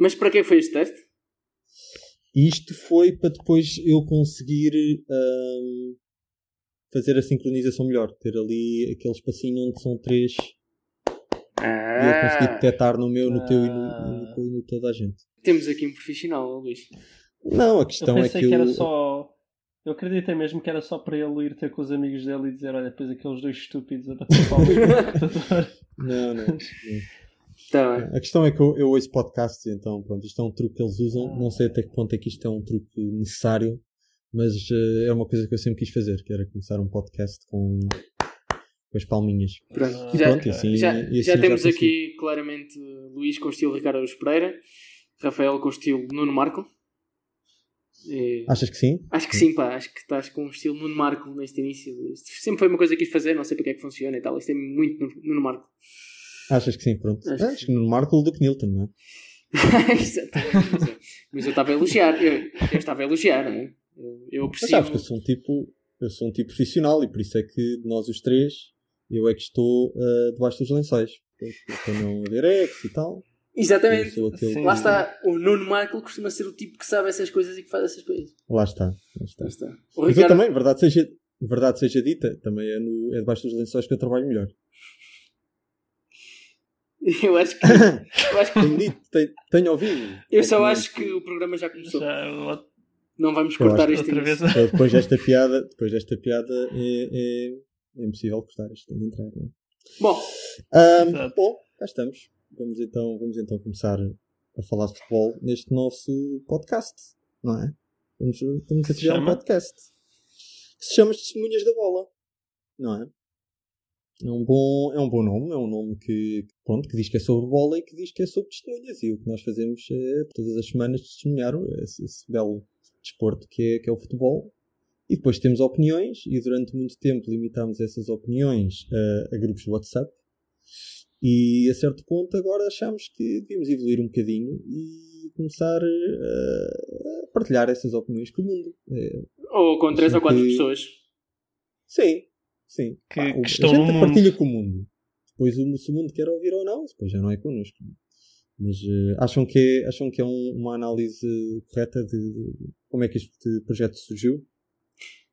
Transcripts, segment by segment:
Mas para que foi este teste? Isto foi para depois eu conseguir hum, fazer a sincronização melhor. Ter ali aquele espacinho onde são três Ah, e eu conseguir detectar no meu, no teu e no, no, no, no toda a gente. Temos aqui um profissional, Luís. Não, a Eu questão é pensei que que, eu. era só. Eu acreditei mesmo que era só para ele ir ter com os amigos dele e dizer: Olha, depois aqueles dois estúpidos a bater palmas no computador." Não, não. não. Tá. A questão é que eu, eu ouço podcasts, então pronto, isto é um truque que eles usam. Não sei até que ponto é que isto é um truque necessário, mas eh, é uma coisa que eu sempre quis fazer, que era começar um podcast com, com as palminhas. Pronto. Ah, E Já, pronto, assim, já, e assim já temos consigo. aqui claramente Luís com o estilo Ricardo Pereira, Rafael com o estilo Nuno Marco. E- Achas que sim? Acho que sim, pá. Acho que estás com o estilo Nuno Marco neste início. Sempre foi uma coisa que quis fazer, não sei porque é que funciona e tal. Isto é muito Nuno Marco. Achas que sim, pronto. Acho que Acho que no Marco o Duke Newton, não é? Exatamente. Mas eu estava a elogiar. Eu, eu estava a elogiar, não é? Eu, eu Mas aprecio. sabes que eu sou um tipo, eu sou um tipo profissional e por isso é que de nós os três, eu é que estou eh, debaixo dos lençóis. Para não haver ex e tal. Exatamente. aquele. Lá está. O Nuno Marco costuma ser o tipo que sabe essas coisas e que faz essas coisas. Lá está. Lá está. Lá está. Mas eu também, verdade seja, verdade seja dita, também é, no, é debaixo dos lençóis que eu trabalho melhor. eu acho que. Eu, acho que- Tenho dito, tenho, tenho ouvido. eu só acho que o programa já começou. Já, Não vamos cortar este outra vez. que Depois desta piada, depois desta piada é, é, é impossível cortar isto de entrar. Não é? Bom, Exato. bom, cá estamos. Vamos então, vamos então começar a falar de futebol neste nosso podcast, não é? Vamos, vamos a criar um podcast que se chama Testemunhas da Bola, não é? É um bom, é um bom nome, é um nome que, pronto, que diz que é sobre bola e que diz que é sobre testemunhas. E o que nós fazemos é todas as semanas testemunhar esse, esse belo desporto que é, que é o futebol. E depois temos opiniões, e durante muito tempo limitámos essas opiniões a, a grupos de WhatsApp. E a certo ponto agora achamos que devíamos evoluir um bocadinho e começar eh, a partilhar essas opiniões com o mundo. É, ou com três ou quatro que- pessoas. sim, sim. Que- Pá, que estão a gente no mundo. partilha com o mundo. Depois o, se o mundo quer ouvir ou não, depois já não é connosco. Mas eh, acham, que é, acham que é um- uma análise correta de, de como é que este projeto surgiu?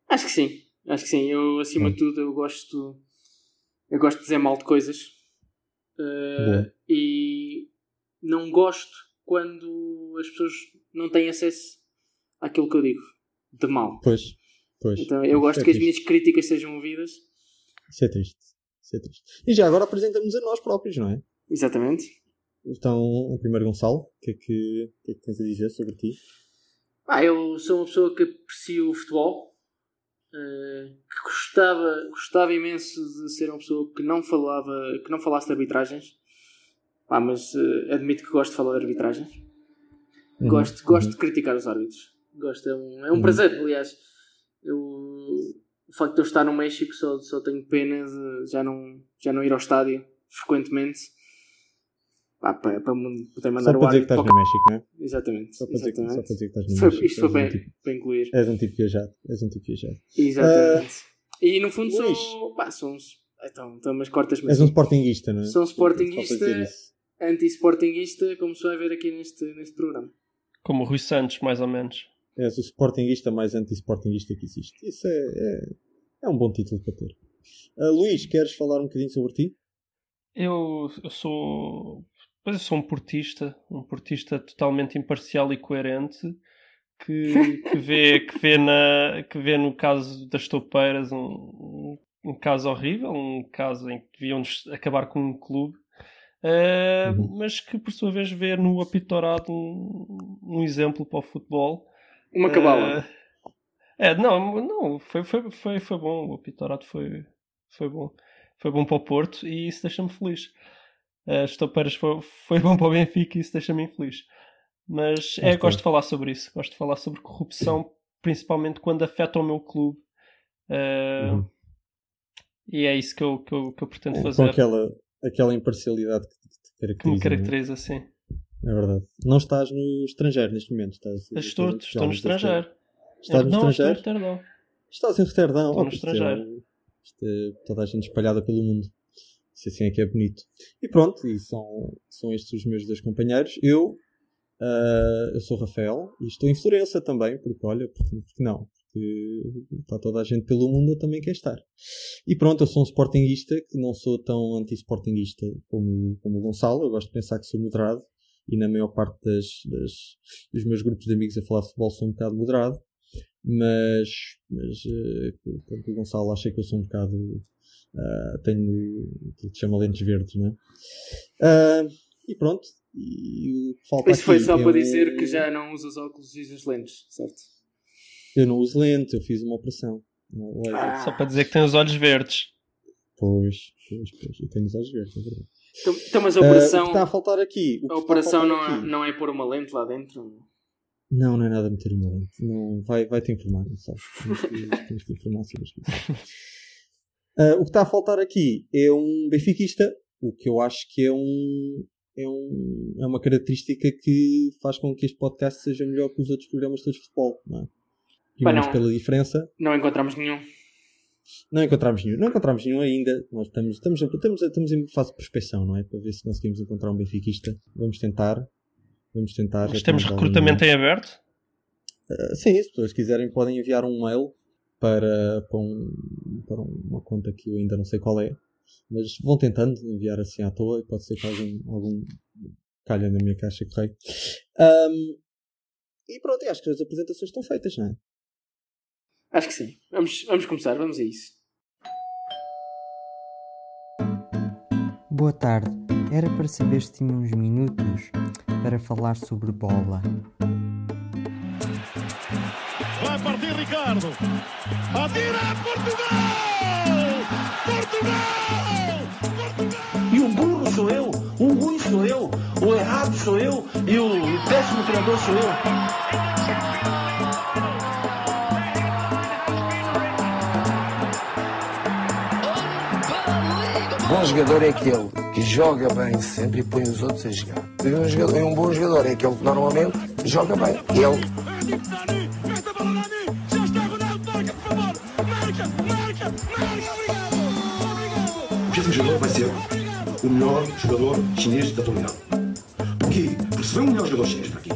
Acho que sim. Acho que sim. Eu, acima Hum. de tudo, eu gosto. Eu gosto de dizer mal de coisas. Uh, e não gosto quando as pessoas não têm acesso àquilo que eu digo de mal. Pois, pois. Então eu gosto é que as minhas críticas sejam ouvidas. Isso é triste. Isso é triste. E já agora apresentamos a nós próprios, não é? Exatamente. Então, o primeiro Gonçalo, o que, é que, o que é que tens a dizer sobre ti? Ah, eu sou uma pessoa que aprecio o futebol. uh, que gostava, gostava imenso de ser uma pessoa que não falava, que não falasse de arbitragens. Ah, mas uh, admito que gosto de falar de arbitragens. Uhum, Gosto, gosto uhum. de criticar os árbitros. Gosto, é um, é um Uhum. prazer, aliás. Eu, o facto de eu estar no México só, só tenho pena de já não, já não ir ao estádio frequentemente. Pá, para, para me poder mandar Só o para dizer que estás para o no México, não é? Exatamente. Só para dizer, que- só exatamente. para dizer que estás no foi, México. isto foi és, um para, tipo, para incluir. és um tipo viajado. És um tipo viajado. Exatamente. e no fundo Luís. sou. Pá, sou um, então, então, mas cortas-me És um assim. sportinguista, não é? Sou um para sportinguista. dizer. Anti-sportinguista, como se vai ver aqui neste, neste programa. Como o Rui Santos, mais ou menos. És o sportinguista mais anti-sportinguista que existe. Isso é, é, é um bom título para ter. Ah, Luís, queres falar um bocadinho sobre ti? Eu, eu sou. Pois eu sou um portista, um portista totalmente imparcial e coerente que, que, vê, que, vê, na, que vê no caso das toupeiras um, um, um caso horrível, um caso em que deviam acabar com um clube, uh, Uhum. mas que por sua vez vê no apitorado um, um exemplo para o futebol. Uma cabala. Uh, é, não, não foi, foi, foi, foi bom, o apitorado foi, foi bom. Foi bom para o Porto e isso deixa-me feliz. As toupeiras foi, foi bom para o Benfica e isso deixa-me infeliz. Mas é, gosto de falar sobre isso. Gosto de falar sobre corrupção, principalmente quando afeta o meu clube. Uh, Uhum. E é isso que eu, que eu, que eu pretendo Com fazer. aquela, aquela imparcialidade que te Que me caracteriza. é? caracteriza assim. É verdade. Não estás no estrangeiro neste momento. Estás, Estou, estou no estrangeiro. Estás no não, estou estrangeiro? em Roterdão. Estás em Roterdão. Estou no Oh, é- estrangeiro. isto é toda a gente espalhada pelo mundo. Se assim é que é bonito. E pronto, e são, são estes os meus dois companheiros. Eu Uh, eu sou Rafael e estou em Florença também, porque olha, porque, porque não? Porque está toda a gente pelo mundo, eu também quero estar. E pronto, eu sou um sportinguista que não sou tão anti-sportinguista como, como o Gonçalo, eu gosto de pensar que sou moderado e na maior parte das, das, dos meus grupos de amigos a falar de futebol sou um bocado moderado, mas, mas uh, o Gonçalo acha que eu sou um bocado. Uh, tenho o que chama lentes verdes, né? Uh, e pronto. E falta Isso foi só é para dizer que já não usas óculos e usas lentes, certo? Eu não uso lentes, eu fiz uma operação. Ah. Só para dizer que tem os olhos verdes. Pois, pois, pois. Eu tenho os olhos verdes, é verdade. Então, então mas a operação. Uh, o que está a faltar aqui. a operação a não, é, não é pôr uma lente lá dentro? Não, não é nada meter uma lente. Não, vai, vai te informar, não sabes? Tens que informar sobre as coisas. Uh, o que está a faltar aqui é um benfiquista, o que eu acho que é um, é, um, é uma característica que faz com que este podcast seja melhor que os outros programas todos de futebol, não é? E não, pela diferença. Não encontramos nenhum. Não encontramos nenhum. Não encontramos nenhum ainda. Nós estamos, estamos, estamos, estamos em fase de prospecção, não é? Para ver se conseguimos encontrar um benfiquista. Vamos tentar. Vamos tentar. Mas temos recrutamento em aberto? Uh, sim, se as pessoas quiserem podem enviar um mail para, para, um, para uma conta que eu ainda não sei qual é. Mas vão tentando enviar assim à toa e pode ser que algum, algum calha na minha caixa de correio. Um, e pronto, acho que as apresentações estão feitas, não é? Acho que sim. Vamos, vamos começar, vamos a isso. Boa tarde. Era para saber se tinha uns minutos para falar sobre bola. Vai partir Ricardo. Atira Portugal! Portugal! Portugal! E o burro sou eu, o ruim sou eu, o errado sou eu e o péssimo treinador sou eu. Jogador é aquele que joga bem sempre e põe os outros a jogar. E um, jogador, um bom jogador é aquele que normalmente joga bem. Ele. Esse jogador vai ser o melhor jogador chinês da atualidade. Porquê? Porque se vem o melhor jogador chinês para aqui,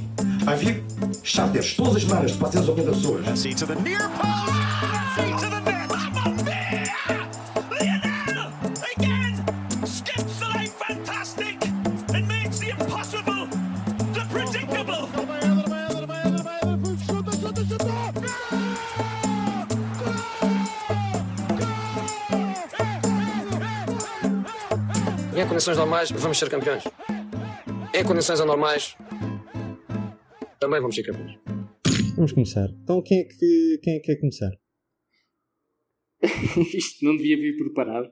havia charters todas as semanas de 480 pessoas. Condições normais, vamos ser campeões. Em condições anormais, também vamos ser campeões. Vamos começar. Então, quem é que, quem é que quer começar? isto não devia vir preparado.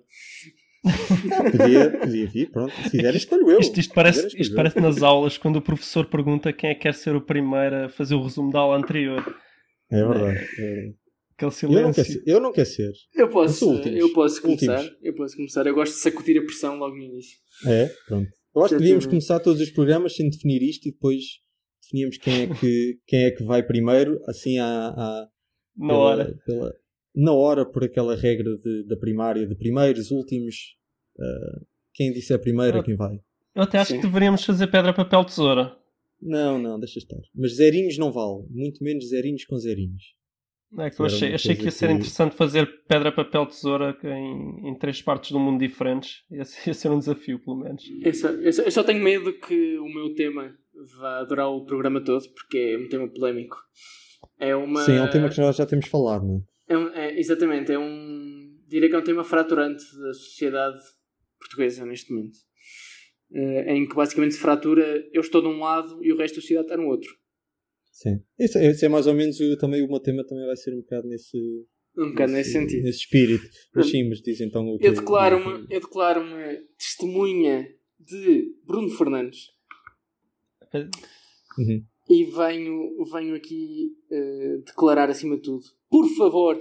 podia, podia vir, pronto. Se fizer, escolho eu. Isto, isto parece, isto parece nas aulas quando o professor pergunta quem é que quer ser o primeiro a fazer o resumo da aula anterior. É verdade. É verdade. Aquele silêncio. Eu não quero ser. Eu, não quero ser. eu posso, eu, eu posso começar. Últimos. Eu posso começar. Eu gosto de sacudir a pressão logo no início. É, pronto. Eu acho que devíamos começar todos os programas sem definir isto e depois definíamos quem é que, quem é que vai primeiro, assim à, à na pela, hora. Pela, na hora, por aquela regra de, da primária, de primeiros, últimos. Uh, quem disse é primeiro é quem vai. Eu até acho Sim. que deveríamos fazer pedra, papel, tesoura. Não, não, deixa estar. Mas zerinhos não vale. Muito menos zerinhos com zerinhos. É que eu achei, achei que ia ser que... interessante fazer pedra, papel, tesoura em, em três partes do mundo diferentes. Ia ser, ia ser um desafio, pelo menos. Eu só, eu, só, eu só, tenho medo que o meu tema vá durar o programa todo, porque é um tema polémico. É uma... Sim, é um tema que nós já temos falado, não é? é, um, é exatamente, é um. Diria que é um tema fraturante da sociedade portuguesa neste momento. Uh, em que basicamente se fratura eu estou de um lado e o resto da sociedade está no outro. Sim. Esse, esse, é mais ou menos o, também o meu tema também vai ser um bocado nesse. Um bocado nesse, nesse sentido. Nesse espírito. Mas sim, mas diz então o que eu declaro-me eu declaro testemunha de Bruno Fernandes. Uhum. E venho, venho aqui uh, declarar acima de tudo. Por favor,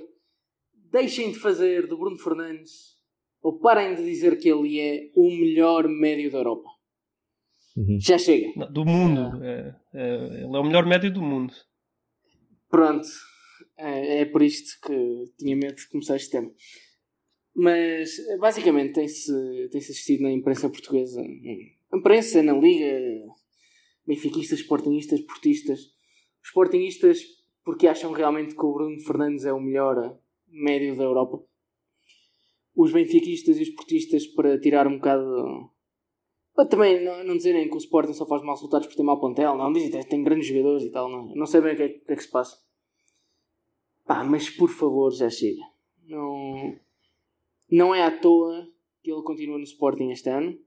deixem de fazer do Bruno Fernandes ou parem de dizer que ele é o melhor médio da Europa. Uhum. Já chega. do mundo. Ah. É, é, ele é o melhor médio do mundo. Pronto. É, é por isto que tinha medo de começar este tema. Mas basicamente tem-se tem -se assistido na imprensa portuguesa, na imprensa, na Liga, benfiquistas, sportingistas, portistas. Os sportingistas porque acham realmente que o Bruno Fernandes é o melhor médio da Europa. Os benfiquistas e os portistas para tirar um bocado... Também não, não dizerem que o Sporting só faz maus resultados por ter mau plantel. Não, dizem que tem grandes jogadores e tal. Não, não sei bem o que, é, que é que se passa. Pá, mas por favor, já chega. Não, não é à toa que ele continua no Sporting este ano.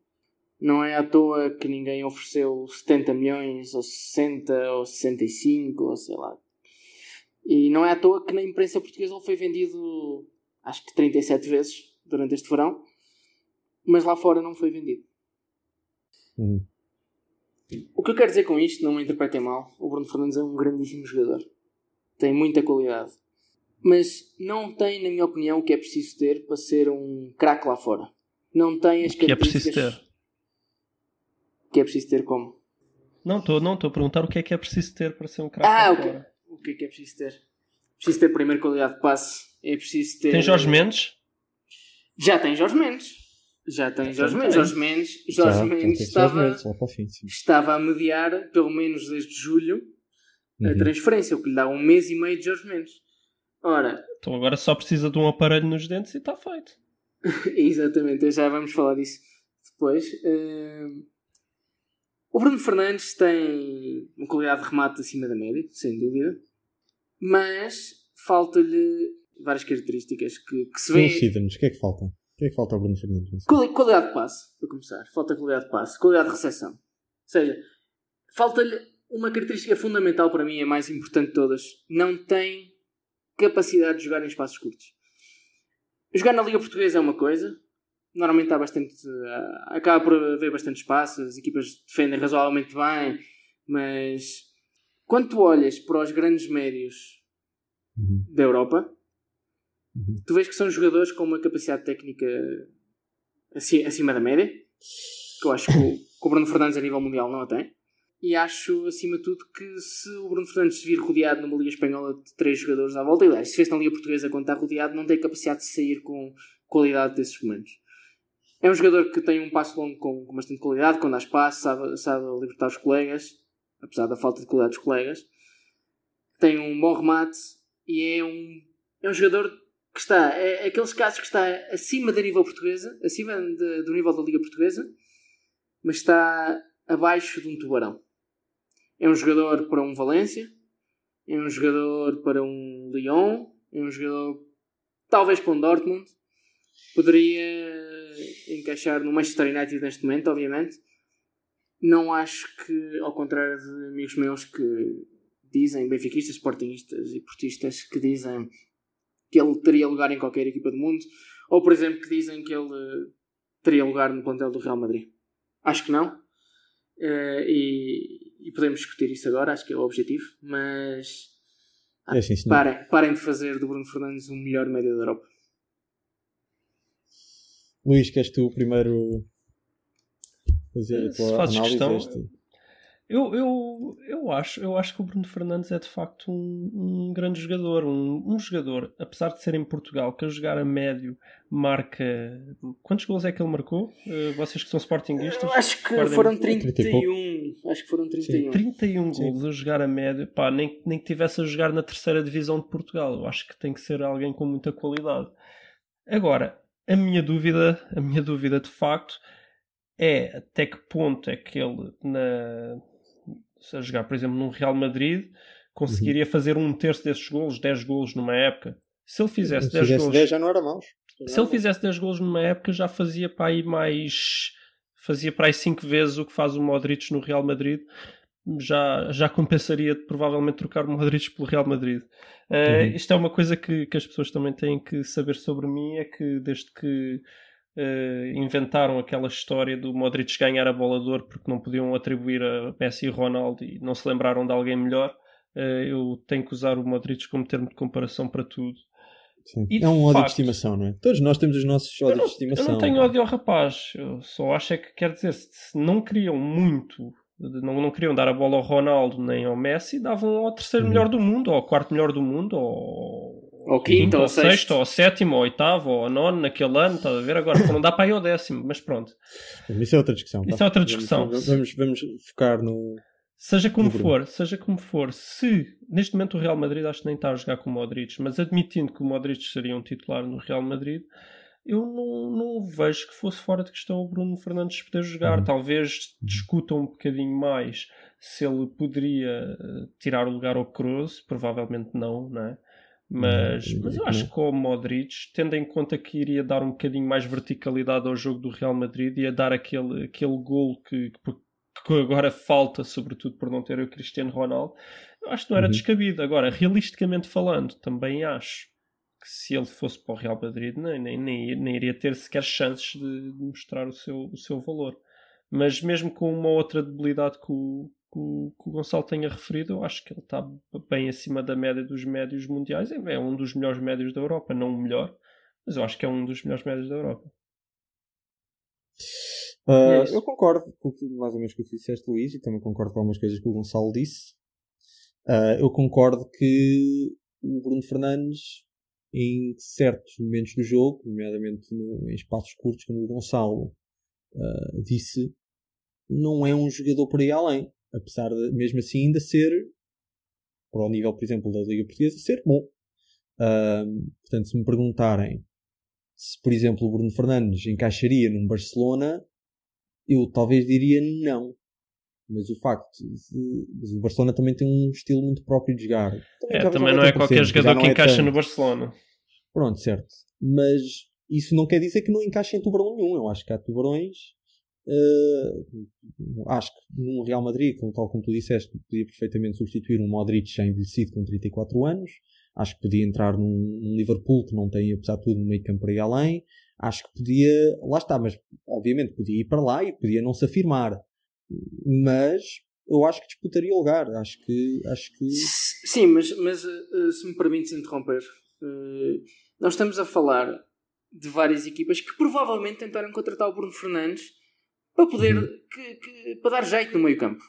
Não é à toa que ninguém ofereceu 70 milhões, ou 60, ou 65, ou sei lá. E não é à toa que na imprensa portuguesa ele foi vendido, acho que 37 vezes durante este verão, mas lá fora não foi vendido. Hum. O que eu quero dizer com isto, não me interpretem mal, o Bruno Fernandes é um grandíssimo jogador. Tem muita qualidade. Mas não tem, na minha opinião, o que é preciso ter para ser um craque lá fora. Não tem as O que é preciso características... ter? O que é preciso ter como? Não, estou não, estou a perguntar o que é que é preciso ter para ser um craque Ah, lá ok. fora. O que é que é preciso ter? Preciso ter primeiro qualidade de passe. É preciso ter. Tem Jorge Mendes? Já tem Jorge Mendes. Já tem Jorge Mendes. Jorge Mendes, Jorge Já, Mendes estava, Mendes, sim. estava a mediar, pelo menos desde julho, a Uhum. transferência, o que lhe dá um mês e meio de Jorge Mendes. Ora, Então agora só precisa de um aparelho nos dentes e está feito. Exatamente, já vamos falar disso depois. Hum, o Bruno Fernandes tem uma qualidade de remate acima da média, sem dúvida, mas falta-lhe várias características que, que se vê. Elucida-nos, o que é que falta? O que é que falta ao Bruno Fernandes? Quali- Qualidade de passe, para começar. Falta qualidade de passe, qualidade de recepção. Ou seja, falta-lhe uma característica fundamental para mim, a mais importante de todas. Não tem capacidade de jogar em espaços curtos. Jogar na Liga Portuguesa é uma coisa. Normalmente há bastante. ah, acaba por haver bastante espaço, as equipas defendem razoavelmente bem, mas quando tu olhas para os grandes médios Uhum. da Europa, Uhum. tu vês que são jogadores com uma capacidade técnica aci- acima da média, que eu acho que o, Bruno Fernandes a nível mundial não a tem. E acho, acima de tudo, que se o Bruno Fernandes se vir rodeado numa Liga Espanhola de três jogadores à volta, aliás, se fez na Liga Portuguesa quando está rodeado, não tem capacidade de sair com qualidade desses momentos. É um jogador que tem um passo longo com, com bastante qualidade, quando há espaço, sabe, sabe libertar os colegas, apesar da falta de qualidade dos colegas. Tem um bom remate e é um, é um jogador que está, é aqueles casos que está acima da nível portuguesa, acima de- do nível da Liga Portuguesa, mas está abaixo de um tubarão. É um jogador para um Valência, é um jogador para um Lyon, é um jogador talvez para um Dortmund, poderia encaixar no Manchester United neste momento, obviamente. Não acho que, ao contrário de amigos meus que dizem, benfiquistas, sportingistas e portistas, que dizem que ele teria lugar em qualquer equipa do mundo, ou por exemplo que dizem que ele eh, teria lugar no plantel do Real Madrid. Acho que não. Eh, e, e podemos discutir isso agora, acho que é o objetivo, mas É assim, parem, parem de fazer do Bruno Fernandes o melhor médio da Europa. Luís, queres tu primeiro fazer a Se tua fazes análise? questão, deste? Eu, eu, eu, acho, eu acho que o Bruno Fernandes é de facto um, um grande jogador. Um, um jogador, apesar de ser em Portugal, que a jogar a médio marca. Quantos gols é que ele marcou? Eh, vocês que são sportinguistas? Eu acho que foram 30 e 31. Acho que foram 31. 31 Sim. gols a jogar a médio, pá, nem, nem que tivesse a jogar na terceira divisão de Portugal. Eu acho que tem que ser alguém com muita qualidade. Agora, a minha dúvida, a minha dúvida de facto é até que ponto é que ele na se a jogar, por exemplo, num Real Madrid conseguiria fazer um terço desses golos, 10 golos numa época. Se ele fizesse Se 10 fizesse golos 10 já não era maus. se ele fizesse 10 golos numa época, já fazia para aí mais. Fazia para aí 5 vezes o que faz o Modric no Real Madrid. Já, já compensaria de provavelmente trocar o Modric pelo Real Madrid. Uhum. Isto é uma coisa que, que as pessoas também têm que saber sobre mim: é que desde que eh, inventaram aquela história do Modric ganhar a bola de ouro porque não podiam atribuir a Messi e Ronaldo e não se lembraram de alguém melhor, eh, eu tenho que usar o Modric como termo de comparação para tudo. Sim. E É um ódio facto- de estimação, não é? Todos nós temos os nossos ódios não, de estimação. eu não tenho ódio ao rapaz, eu só acho é que quer dizer, se não queriam muito, não, não queriam dar a bola ao Ronaldo nem ao Messi, davam ao terceiro Uhum. melhor do mundo, ou ao quarto melhor do mundo, ou Ou quinto, ou ao sexto. sexto, ou sétimo, ou oitavo, ou nono naquele ano, estás a ver? Agora foram dar para aí ao décimo, mas pronto. Isso é outra discussão. Isso tá? é outra discussão. Vamos, vamos, vamos focar no. Seja como Bruno. for, seja como for, se neste momento o Real Madrid acho que nem está a jogar com o Modric, mas admitindo que o Modric seria um titular no Real Madrid, eu não, não vejo que fosse fora de questão o Bruno Fernandes poder jogar. Uhum. Talvez discutam um bocadinho mais se ele poderia eh, tirar o lugar ao Kroos, provavelmente não, não é? Mas, eu mas eu acho que com o Modric, tendo em conta que iria dar um bocadinho mais verticalidade ao jogo do Real Madrid, ia dar aquele, aquele gol que, que, que agora falta, sobretudo por não ter o Cristiano Ronaldo, eu acho que não era Uhum. descabido. Agora, realisticamente falando, também acho que se ele fosse para o Real Madrid, nem, nem, nem, nem iria ter sequer chances de, de mostrar o seu, o seu valor. Mas mesmo com uma outra debilidade que o, que o, que o Gonçalo tenha referido, eu acho que ele está bem acima da média dos médios mundiais. É, é um dos melhores médios da Europa, não o melhor, mas eu acho que é um dos melhores médios da Europa. Ah, É eu concordo com mais ou menos com o que disseste, Luís, e também concordo com algumas coisas que o Gonçalo disse. Ah, eu concordo que o Bruno Fernandes, em certos momentos do jogo, nomeadamente no- em espaços curtos, como o Gonçalo ah, disse, não é um jogador por aí além. Apesar de, mesmo assim, ainda ser, para o nível, por exemplo, da Liga Portuguesa, ser bom. Ah, portanto, se me perguntarem se, por exemplo, o Bruno Fernandes encaixaria num Barcelona, eu talvez diria não. Mas o facto de, mas o Barcelona também tem um estilo muito próprio de jogar. É, já- também não é qualquer jogador que é encaixa tanto. no Barcelona. Pronto, certo. Mas isso não quer dizer que não encaixe em tubarão nenhum. Eu acho que há tubarões. Eh, acho que num Real Madrid, como, tal como tu disseste, podia perfeitamente substituir um Modric já envelhecido com 34 anos. Acho que podia entrar num, num Liverpool que não tem, apesar de tudo, um meio campo para ir além. Acho que podia. Lá está, mas obviamente podia ir para lá e podia não se afirmar. Mas eu acho que disputaria o lugar. Acho que. Acho que Sim, mas, mas eh, se me permites interromper, eh, nós estamos a falar de várias equipas que provavelmente tentaram contratar o Bruno Fernandes para poder Uhum. que- que- para dar jeito no meio campo.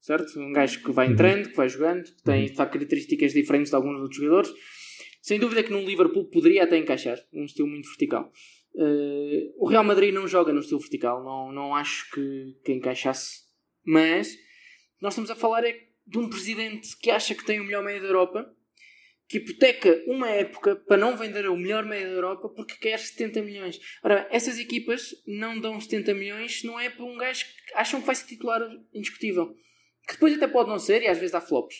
Certo? Um gajo que vai Uhum. entrando, que vai jogando, que tem de facto, características diferentes de alguns outros jogadores. Sem dúvida que num Liverpool poderia até encaixar, um estilo muito vertical. Eh, o Real Madrid não joga no estilo vertical, não, não acho que, que encaixasse. Mas nós estamos a falar é de um presidente que acha que tem o melhor meio da Europa, que hipoteca uma época para não vender o melhor meio da Europa porque quer 70 milhões. Ora, bem, essas equipas não dão 70 milhões se não é para um gajo que acham que vai ser titular indiscutível. Que depois até pode não ser e às vezes há flops.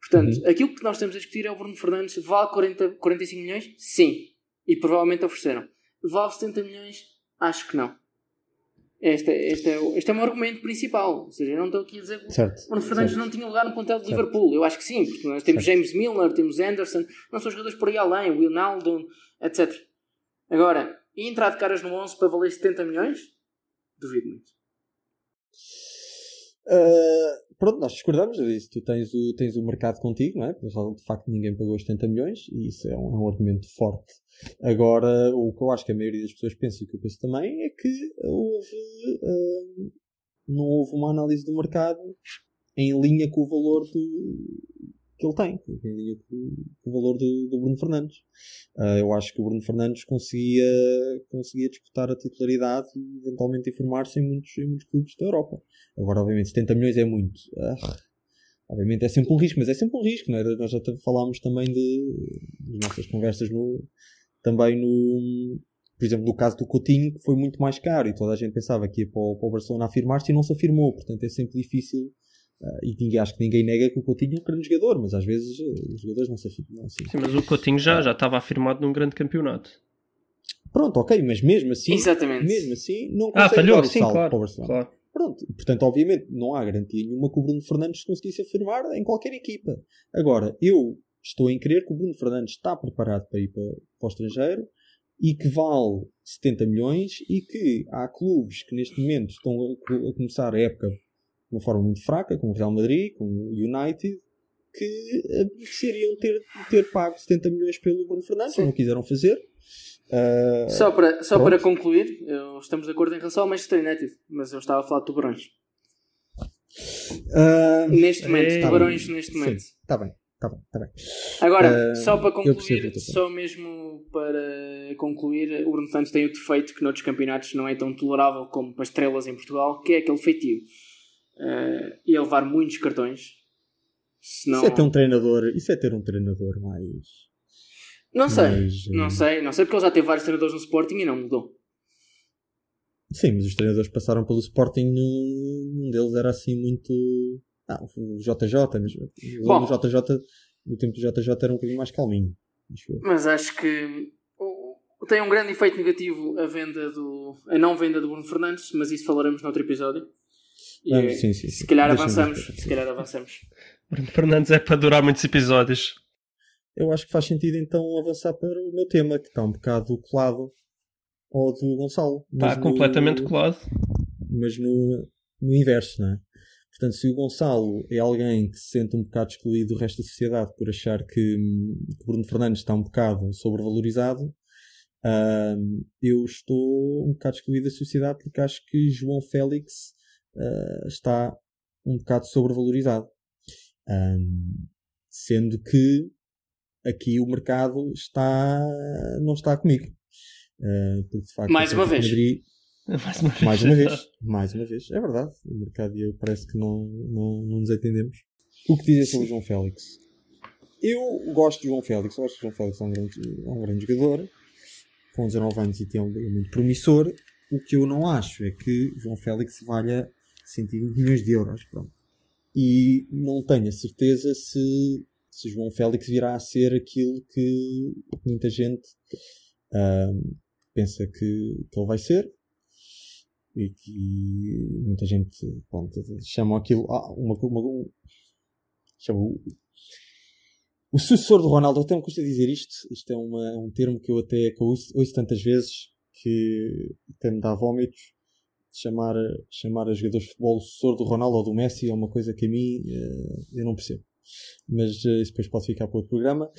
Portanto, aquilo que nós estamos a discutir é o Bruno Fernandes vale 40, 45 milhões? Sim. E provavelmente ofereceram. Vale 70 milhões? Acho que não. Este, é- este, é, o- este é o meu argumento principal. Ou seja, eu não estou aqui a dizer que Certo. o Bruno Fernandes certo. não tinha lugar no plantel de Certo. Liverpool. Eu acho que sim, porque nós temos. James Milner, temos Anderson, não são jogadores por aí além, o Wijnaldum, etc. Agora, e entrar de caras no 11 para valer 70 milhões? Duvido muito. Uh, pronto, nós discordamos. Disse, tu tens o, tens o mercado contigo, não é? Porque de facto ninguém pagou os 70 milhões e isso é um, é um argumento forte. Agora, o que eu acho que a maioria das pessoas pensa e o que eu penso também é que houve, uh, não houve uma análise do mercado em linha com o valor do, que ele tem, com, com o valor do, do Bruno Fernandes. Uh, eu acho que o Bruno Fernandes conseguia, conseguia disputar a titularidade e eventualmente informar-se em muitos, em muitos clubes da Europa. Agora, obviamente, 70 milhões é muito. Ah, obviamente é sempre um risco, mas é sempre um risco, não é? Nós já falámos também de nas nossas conversas no, também no. Por exemplo, no caso do Coutinho, que foi muito mais caro e toda a gente pensava que ia para o, para o Barcelona afirmar-se e não se afirmou. Portanto, é sempre difícil. Ah, e ninguém, acho que ninguém nega que o Coutinho é um grande jogador, mas às vezes ah, os jogadores não se afirmam assim. Sim, mas o Coutinho já, já estava afirmado num grande campeonato. Pronto, ok, mas mesmo assim, Exatamente. mesmo assim, não Ah, consegue falhou, dar o sim, salto claro. para o Barcelona. claro. Pronto, portanto, obviamente, não há garantia nenhuma que o Bruno Fernandes conseguisse afirmar em qualquer equipa. Agora, eu estou em crer que o Bruno Fernandes está preparado para ir para, para o estrangeiro e que vale 70 milhões e que há clubes que neste momento estão a, a começar a época de uma forma muito fraca, como o Real Madrid, como o United, que beneficiariam ter, ter pago 70 milhões pelo Bruno Fernandes, Sim. não quiseram fazer. Ah, Só para, só pronto. para concluir, eu- estamos de acordo em relação ao Manchester United, mas eu estava a falar de tubarões. ah, Neste momento, Ei. tubarões neste momento. Está bem, está bem, está bem. Agora, Ah, só para concluir, só mesmo para concluir, o Bruno Fernandes tem o defeito que noutros campeonatos não é tão tolerável como para estrelas em Portugal, que é aquele feitio. Uh, ia levar muitos cartões. Senão... Isso é ter um treinador, isso é ter um treinador mais. Não sei, mais, não uh... sei, não sei porque ele já teve vários treinadores no Sporting e não mudou. Sim, mas os treinadores passaram pelo Sporting, um deles era assim muito. Ah, o JJ, mas Bom, o JJ, no tempo do JJ era um bocadinho mais calminho. Mas acho que tem um grande efeito negativo a venda do. a não venda do Bruno Fernandes, mas isso falaremos noutro episódio. E, ah, sim, sim, sim. Se calhar avançamos. Se calhar avançamos. Bruno Fernandes é para durar muitos episódios. Eu acho que faz sentido então avançar para o meu tema, que está um bocado colado ao do Gonçalo. Está completamente no, colado. Mas no, no inverso, não é? Portanto, se o Gonçalo é alguém que se sente um bocado excluído do resto da sociedade por achar que, que Bruno Fernandes está um bocado sobrevalorizado, uh, eu estou um bocado excluído da sociedade porque acho que João Félix uh, está um bocado sobrevalorizado. Um, sendo que aqui o mercado está, não está comigo. Uh, porque, de facto, mais uma vez. Madrid, mais uma vez. Mais uma vez. Mais uma vez. É verdade. O mercado e eu parece que não, não, não nos entendemos. O que dizem sobre o João Félix? Eu gosto de João Félix. Eu acho que o João Félix é um grande, é um grande jogador. Com 19 anos e tem um é muito promissor. O que eu não acho é que João Félix valha 120 milhões de euros. Pronto. E não tenho a certeza se, se João Félix virá a ser aquilo que muita gente uh, pensa que, que ele vai ser e que muita gente pronto, chama aquilo ah, uma, uma, um, chama o, o sucessor do Ronaldo, até me custa dizer isto, isto é uma, um termo que eu até que eu ouço, ouço tantas vezes que até me dá vómitos chamar, chamar a jogadores de futebol o sucessor do Ronaldo ou do Messi é uma coisa que a mim uh, eu não percebo. Mas uh, isso depois pode ficar para outro programa.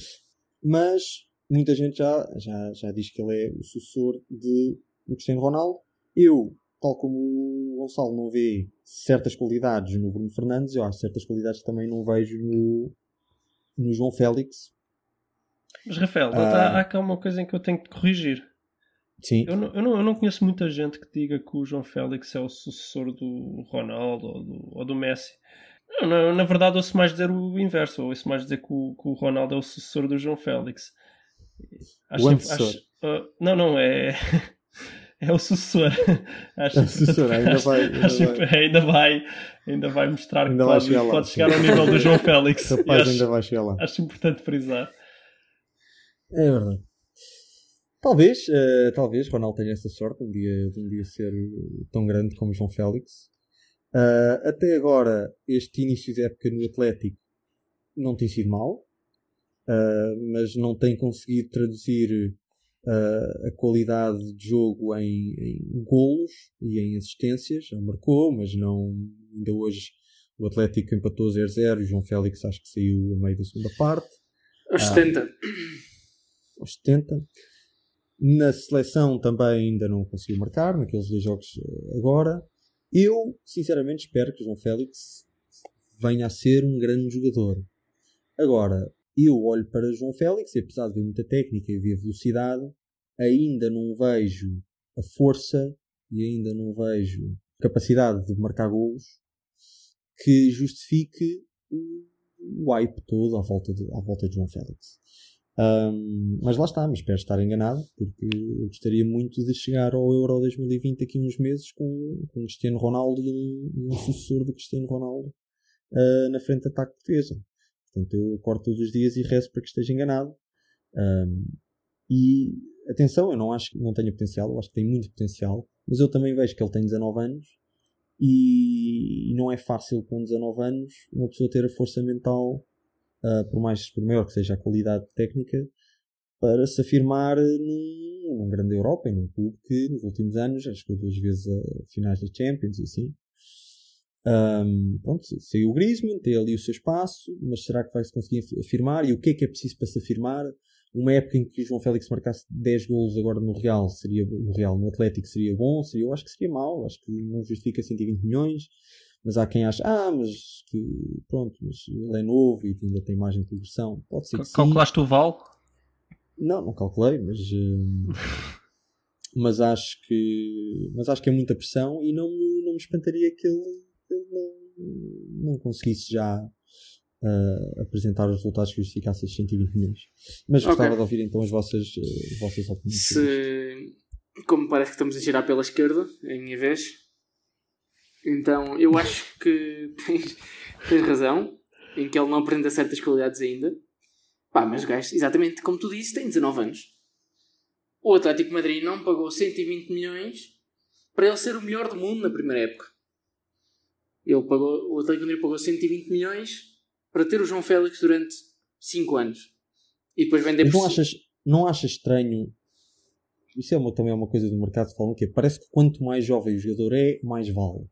Mas muita gente já, já, já diz que ele é o sucessor de Cristiano Ronaldo. Eu tal como o Gonçalo não vê certas qualidades no Bruno Fernandes, eu acho certas qualidades também não vejo no, no João Félix. Mas Rafael, ah, há cá uma coisa em que eu tenho que corrigir. Sim. Eu não, eu, não, eu não conheço muita gente que diga que o João Félix é o sucessor do Ronaldo ou do, ou do Messi. Não, não, na verdade, ouço mais dizer o inverso. Ouço mais dizer que o, que o Ronaldo é o sucessor do João Félix. Acho, o. Acho, uh, não, não, é. é o sucessor. Acho, é o sucessor, ainda vai. Ainda, acho, vai. ainda vai. Ainda vai mostrar ainda que pode, chegar, pode chegar ao nível do João Félix. Rapaz, acho, ainda vai chegar lá. Acho importante frisar. É verdade. Talvez, uh, talvez Ronaldo tenha essa sorte um dia, de um dia ser tão grande como João Félix. Uh, até agora, este início de época no Atlético não tem sido mau, uh, mas não tem conseguido traduzir a qualidade de jogo em, em golos e em assistências. Já marcou, mas não. Ainda hoje o Atlético empatou 0-0 e o João Félix acho que saiu a meio da segunda parte. Aos 70. Ah, aos 70. Na seleção também ainda não conseguiu marcar, naqueles dois jogos ah, agora. Eu, sinceramente, espero que o João Félix venha a ser um grande jogador. Agora, eu olho para João Félix e apesar de ver muita técnica e ver velocidade, ainda não vejo a força e ainda não vejo capacidade de marcar golos que justifique o hype todo à volta de, à volta de João Félix. Um, mas lá está, mas espero estar enganado, porque eu gostaria muito de chegar ao Euro 2020 aqui uns meses com, com Cristiano Ronaldo e um, um sucessor do Cristiano Ronaldo uh, na frente de ataque de defesa. Portanto, eu acordo todos os dias e rezo para que esteja enganado. Um, e atenção, eu não acho que não tenha potencial, eu acho que tem muito potencial, mas eu também vejo que ele tem 19 anos e, e não é fácil com 19 anos uma pessoa ter a força mental, uh, por mais por maior que seja a qualidade técnica, para se afirmar num, grande Europa e num clube que nos últimos anos acho que duas vezes a finais da Champions e assim um, pronto, saiu o Griezmann, tem ali o seu espaço, mas será que vai se conseguir afirmar? E o que é que é preciso para se afirmar? Uma época em que João Félix marcasse 10 golos agora no Real, seria no Real, no Atlético seria bom, seria, eu acho que seria mau, acho que não justifica 120 milhões, mas há quem acha, ah, mas que, pronto, mas ele é novo e ainda tem margem de progressão. Pode ser que Calculaste sim. o Val? Não, não calculei, mas mas acho que mas acho que é muita pressão e não me, não me espantaria que ele ele não, não conseguisse já uh, apresentar os resultados que justificassem esses 120 milhões. Mas Ok. gostava de ouvir então as vossas, uh, as vossas opiniões. Se, como parece que estamos a girar pela esquerda, é a minha vez, então eu acho que tens, tens razão em que ele não apresenta certas qualidades ainda. Pá, mas o gajo, exatamente como tu disse, tem 19 anos. O Atlético de Madrid não pagou 120 milhões para ele ser o melhor do mundo na primeira época. Ele pagou, o Atlético de Madrid pagou 120 milhões para ter o João Félix durante 5 anos. E depois vender Mas por não achas, não achas estranho? Isso é uma, também é uma coisa do mercado que falam que é, parece que quanto mais jovem o jogador é, mais vale.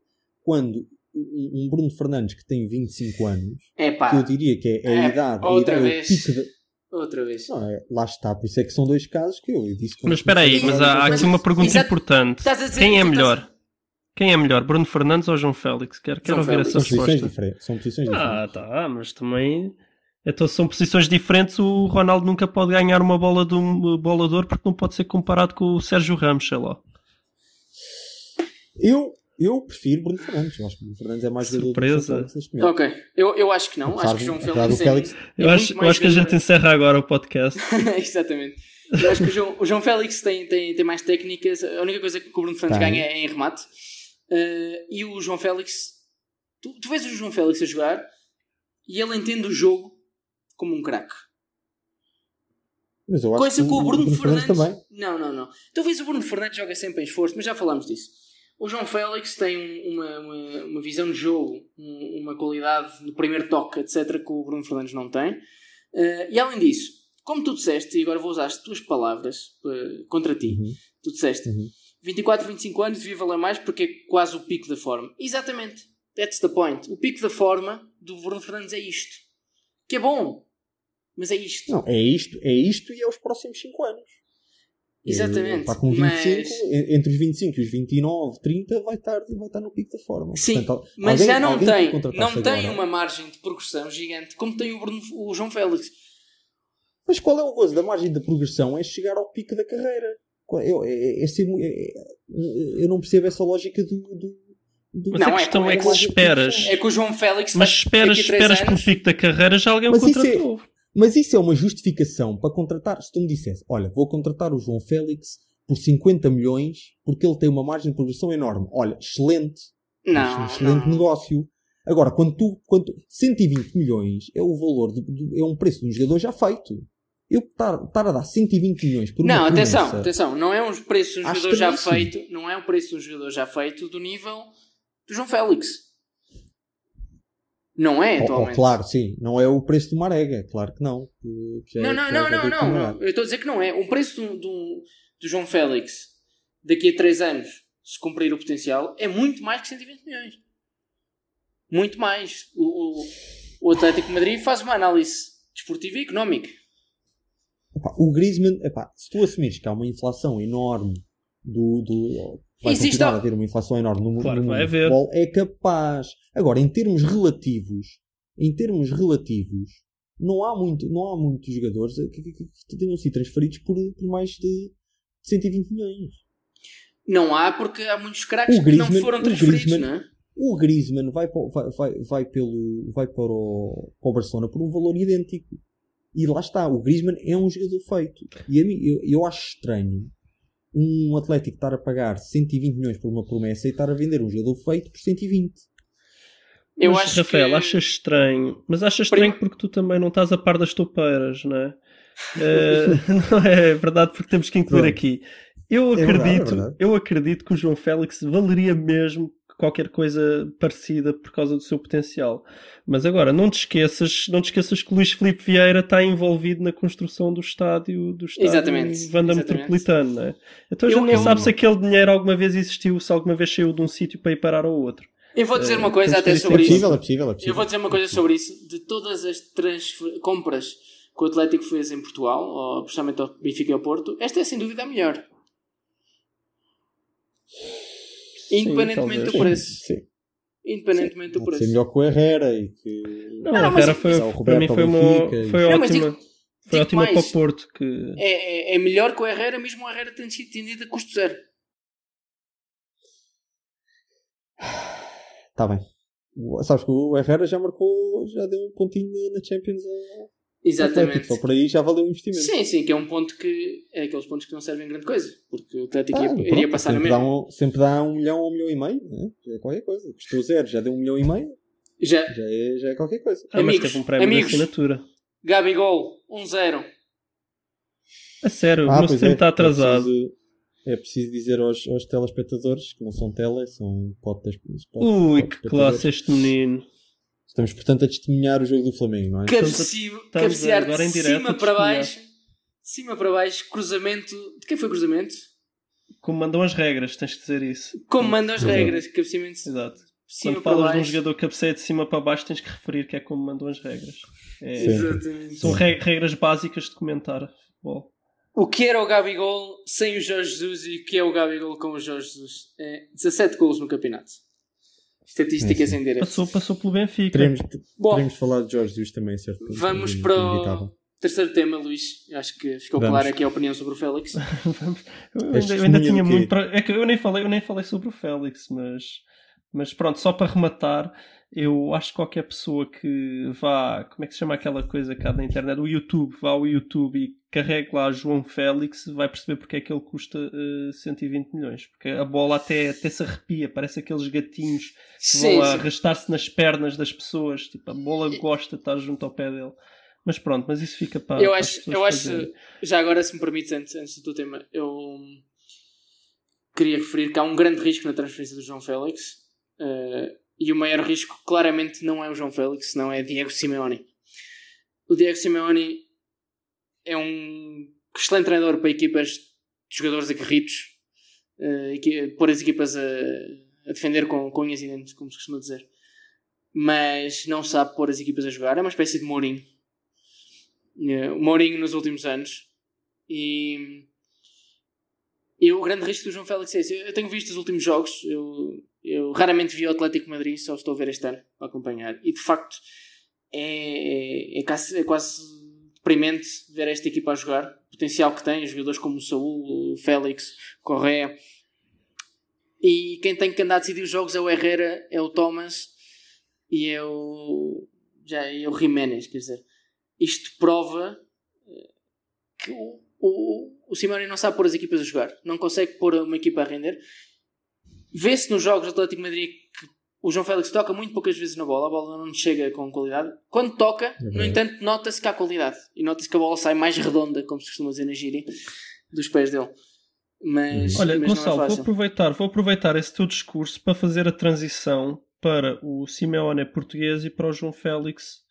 Quando um Bruno Fernandes que tem 25 anos, Epá. que eu diria que é a É, idade, a outra idade, é vez. pico de- Outra vez. Não, é, lá está, por isso é que são dois casos que eu disse. Mas espera aí, mas há, há aqui uma pergunta Exato. importante. Quem é estás- melhor? Quem é melhor, Bruno Fernandes ou João Félix? Quero, quero ouvir Félix. essa São posições resposta. São posições diferentes. Ah, tá, mas também. Então são posições diferentes. O Ronaldo nunca pode ganhar uma bola de um bola de ouro porque não pode ser comparado com o Sérgio Ramos, sei lá. Eu, eu prefiro Bruno Fernandes. Eu acho que Bruno Fernandes é mais jogador do que Surpresa. Félix. Ok, eu, eu acho que não. Apesar acho que João apesar do Félix, Félix- é, Eu é acho, eu acho que a gente encerra agora o podcast. Exatamente. Eu acho que o João, o João Félix tem, tem, tem mais técnicas. A única coisa que o Bruno Fernandes Tem. ganha é em remate. Eh, e o João Félix. Tu, tu vês o João Félix a jogar e ele entende o jogo como um craque. Mas eu acho Coisa que o Bruno, Fernandes. também. Não, não, não. Tu vês o Bruno Fernandes joga sempre em esforço, mas já falámos disso. O João Félix tem um- uma, uma, uma visão de jogo, um- uma qualidade no primeiro toque, etc., que o Bruno Fernandes não tem. Eh, e além disso, como tu disseste, e agora vou usar as tuas palavras eh, contra ti, Uhum. tu disseste Uhum. 24, 25 anos devia valer mais porque é quase o pico da forma. Exatamente. That's the point. O pico da forma do Bruno Fernandes é isto. Que é bom. Mas é isto. Não, é isto, é isto e é os próximos 5 anos. Exatamente. Está com 25, Mas- en- entre os 25 e os 29, 30, vai estar, vai estar no pico da forma. Sim, Portanto, mas alguém- já não que tem, não tem agora- uma margem de progressão gigante como tem o, Bruno, o João Félix. Mas qual é o gozo da margem de progressão? É chegar ao pico da carreira. Eu, é, é- é é- é- eu não percebo essa lógica do. do, do Mas Não, a é questão é, é que com- se esperas. É que o João Félix Mas esperas, esperas pelo anos- pico da carreira já alguém o é- contratou. Mas isso é uma justificação para contratar. Se tu me dissesse, olha, vou contratar o João Félix por 50 milhões porque ele tem uma margem de progressão enorme. Olha, excelente. Não, excelente não. negócio. Agora, quando tu, quando tu- 120 milhões é o valor, do- do- é um preço de um jogador já feito. Eu estar, a dar 120 milhões por uma Não, atenção, promessa- atenção, não é um preço de um jogador já feito, não é um preço de um jogador já feito do nível do João Félix. Não é Oh, oh, atualmente. claro, sim. Não é o preço do Marega, claro que não. que- é- Não, não, é- não, é não, não, não. Eu estou a dizer que não é. O preço do, do, do João Félix daqui a 3 anos, se cumprir o potencial, é muito mais que 120 milhões. Muito mais. O, o, o Atlético Madrid faz uma análise desportiva e económica. Epá, o Griezmann, epá, se tu assumires que há uma inflação enorme do. do vai Existe continuar a haver uma inflação enorme no, Claro no que mundo vai do haver. futebol, é capaz. Agora, em termos relativos, em termos relativos, não há, muito, não há muitos jogadores que, que, que tenham sido transferidos por, por mais de 120 milhões. Não há, porque há muitos craques que não foram transferidos, Griezmann- não é? O Griezmann vai, para, o- vai, vai, vai, pelo, vai para, o, para o Barcelona por um valor idêntico. E lá está, o Griezmann é um jogador feito. E a mim, eu, eu acho estranho um Atlético estar a pagar 120 milhões por uma promessa e estar a vender um jogador feito por 120. Eu mas, acho Rafael, que... achas estranho. Mas achas estranho Prima- porque tu também não estás a par das toupeiras, não é? Eh, não é verdade, porque temos que incluir Pronto. aqui. Eu É acredito, verdade, é verdade. eu acredito que o João Félix valeria mesmo qualquer coisa parecida por causa do seu potencial. Mas agora, não te esqueças, não te esqueças que o Luís Filipe Vieira está envolvido na construção do estádio do estádio Exatamente, Vanda exatamente. Metropolitano, não é? Então já Eu- não eu- sabe se aquele dinheiro alguma vez existiu, se alguma vez saiu de um sítio para ir parar ao outro. Eu vou dizer uma Eh, coisa até sobre é isso. possível, é possível, é possível. Eu vou dizer uma coisa sobre isso. De todas as transfer- compras que o Atlético fez em Portugal, ou principalmente ao Benfica e ao Porto, esta é sem dúvida a melhor. Independentemente do preço. Sim. Independentemente do preço. melhor que o Herrera e que. Não, Não, a mas Vera isso- foi, o para mim foi, uma, foi Não, mas ótima. digo- foi digo ótima mais. para o Porto. Que... É, é, é melhor que o Herrera, mesmo o Herrera tendo sido tendido a custo zero. Está bem. sabes que o Herrera já marcou, já deu um pontinho na na Champions Exatamente. Atlético. Só por aí já valeu o investimento. Sim, sim, que é um ponto que é aqueles pontos que não servem grande coisa, porque o Atlético Ah, ia- pronto, iria passar dá, mesma. um, sempre dá um milhão ou um milhão e meio, né? já é qualquer coisa. Custou zero, já deu um milhão e meio, Já, já é, já é qualquer coisa. Ah, mas Amigos, teve um prémio amigos. de assinatura. Gabigol, 1-0. A sério, o Ah, meu pois stream é, está atrasado. É preciso, é preciso dizer aos, aos telespectadores, que não são tele, são potes. Ui, que classe este menino. Estamos, portanto, a testemunhar o jogo do Flamengo, não é? Cabeci- cabecear de direto cima a para baixo. De cima para baixo, cruzamento. De quem foi o cruzamento? Como mandam as regras, tens que dizer isso. Como mandam as Exato. regras, cabeceamento de Exato. cima Quando falas de um jogador que cabeceia de cima para baixo, tens que referir que é como mandam as regras. É-. Exatamente. são re- regras básicas de comentar futebol. O que era o Gabigol sem o Jorge Jesus e o que é o Gabigol com o Jorge Jesus? É 17 golos no campeonato. Estatísticas É, sim. em direto. Passou, passou pelo Benfica. Teremos, Bom, teremos falar de Jorge Jesus também, certo? vamos Como para o terceiro tema, Luís. Acho que ficou Vamos. clara aqui a opinião sobre o Félix. Vamos. eu, ainda, eu ainda tinha muito para. É que eu nem falei, eu nem falei sobre o Félix, mas, mas pronto, só para rematar, eu acho que qualquer pessoa que vá, como é que se chama aquela coisa cá na internet, o YouTube, vá ao YouTube e carregue lá João Félix, vai perceber porque é que ele custa eh, 120 milhões. Porque a bola até, até se arrepia, parece aqueles gatinhos que Sim, vão arrastar-se nas pernas das pessoas. Tipo, a bola gosta de estar junto ao pé dele. Mas pronto, mas isso fica para. eu para acho, pessoas eu acho fazerem. já agora, se me permites, antes, antes do teu tema, eu queria referir que há um grande risco na transferência do João Félix. eh, e o maior risco, claramente, não é o João Félix, não é Diego Simeone. O Diego Simeone é um excelente treinador para equipas de jogadores aguerridos, equi- pôr as equipas a, a defender com, com unhas e dentes, como se costuma dizer. Mas não sabe pôr as equipas a jogar, é uma espécie de Mourinho. O Mourinho nos últimos anos. E, e o grande risco do João Félix é esse. Eu, eu tenho visto os últimos jogos, eu, eu raramente vi o Atlético Madrid, só estou a ver este ano para acompanhar. E de facto é, é, quase, é quase deprimente ver esta equipa a jogar. O potencial que tem, jogadores como o Saúl, o Félix, Correa. E quem tem que andar a decidir os jogos é o Herrera, é o Thomas e é o, já, é o Jiménez. Quer dizer, isto prova eh, que o, o, o Simeone não sabe pôr as equipas a jogar, não consegue pôr uma equipa a render. Vê-se nos jogos do Atlético Madrid que o João Félix toca muito poucas vezes na bola, a bola não chega com qualidade. Quando toca, no verdade. entanto, nota-se que há qualidade e nota-se que a bola sai mais redonda, como se costuma dizer na gíria, dos pés dele. Mas, Olha, mas Gonçalo, não é vou aproveitar, vou aproveitar esse teu discurso para fazer a transição para o Simeone português e para o João Félix,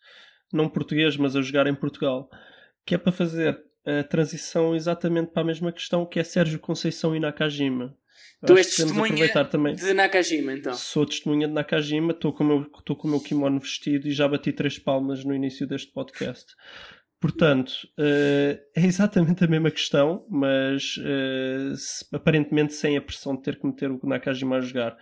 não português, mas a jogar em Portugal, que é para fazer a transição exatamente para a mesma questão que é Sérgio Conceição e Nakajima. Tu Acho és testemunha aproveitar também. de Nakajima, então. Sou testemunha de Nakajima, estou com, o meu- estou com o meu kimono vestido e já bati três palmas no início deste podcast. Portanto, eh, é exatamente a mesma questão, mas eh, se- aparentemente sem a pressão de ter que meter o Nakajima a jogar.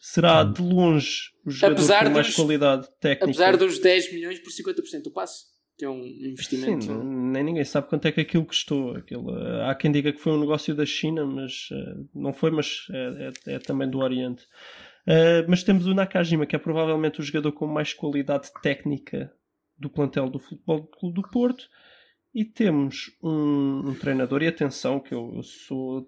Será de longe o jogador Apesar com mais dos- qualidade técnica. Apesar dos 10 milhões por 50% do passe, que é um Sim, investimento. nem ninguém sabe quanto é que aquilo custou. Aquilo, há quem diga que foi um negócio da China, mas eh, não foi, mas é, é- é também do Oriente. Eh, mas temos o Nakajima, que é provavelmente o jogador com mais qualidade técnica do plantel do Futebol Clube do Porto. E temos um, um treinador, e atenção, que eu, eu sou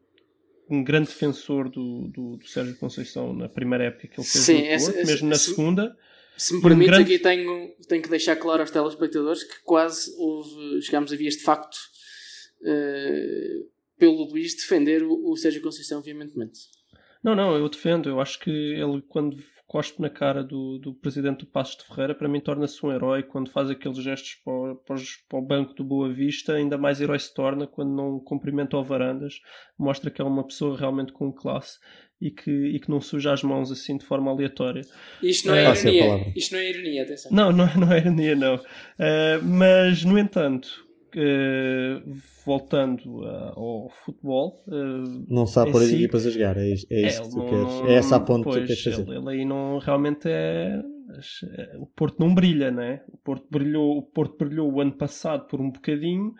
um grande defensor do, do, do Sérgio Conceição na primeira época que ele fez Sim, no Porto, esse- esse- mesmo na esse- segunda. Se me permites, grande- aqui tenho, tenho que deixar claro aos telespectadores que quase houve, chegámos a vias de facto eh, pelo Luís defender o, o Sérgio Conceição veementemente. Não, não, eu defendo. Eu acho que ele, quando cospe na cara do, do presidente do Passos de Ferreira, para mim torna-se um herói. Quando faz aqueles gestos para o, para para o banco do Boa Vista, ainda mais herói se torna quando não cumprimenta o Varandas. Mostra que é uma pessoa realmente com classe e que, e que não suja as mãos assim de forma aleatória. Isto não é, É, ironia. Isto não é ironia, atenção. Não, não, não é ironia, não. Eh, mas, no entanto, eh, voltando a- ao futebol. eh, Não sabe as si- equipas a jogar, é, is- é isso ele que tu não- queres. é essa a ponte que tu queres fazer. Ele, ele aí não realmente é. O Porto não brilha, né? O Porto brilhou, o Porto brilhou o ano passado por um bocadinho,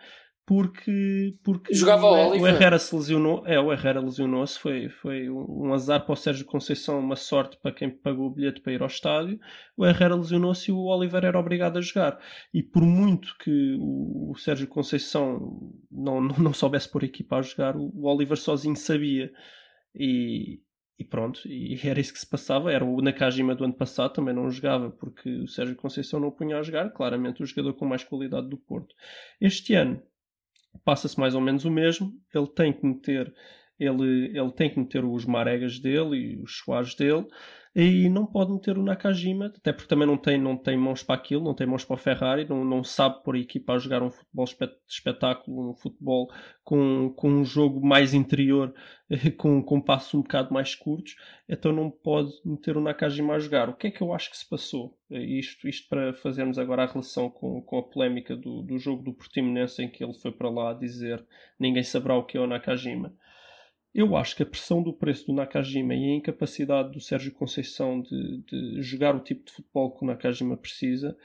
porque, porque Jogava o, o. Herrera se lesionou. É, o Herrera lesionou-se. Foi, foi um azar para o Sérgio Conceição, uma sorte para quem pagou o bilhete para ir ao estádio. O Herrera lesionou-se e o Oliver era obrigado a jogar. E por muito que o, o Sérgio Conceição não, não, não soubesse pôr a equipa a jogar, o, o Oliver sozinho sabia. E, e pronto, e era isso que se passava. Era o Nakajima do ano passado, também não jogava porque o Sérgio Conceição não o punha a jogar. Claramente o jogador com mais qualidade do Porto. Este ano passa-se mais ou menos o mesmo. Ele tem que meter, ele, ele tem que meter os Maregas dele e os Soares dele e não pode meter o Nakajima, até porque também não tem, não tem mãos para aquilo, não tem mãos para o Ferrari, não, não sabe pôr a equipa a jogar um futebol espet- espetáculo, um futebol com, com um jogo mais interior, com, com passos um bocado mais curtos, então não pode meter o Nakajima a jogar. O que é que eu acho que se passou? Isto, isto para fazermos agora a relação com, com a polémica do, do jogo do Portimonense em que ele foi para lá dizer ninguém saberá o que é o Nakajima. Eu acho que a pressão do preço do Nakajima e a incapacidade do Sérgio Conceição de, de jogar o tipo de futebol que o Nakajima precisa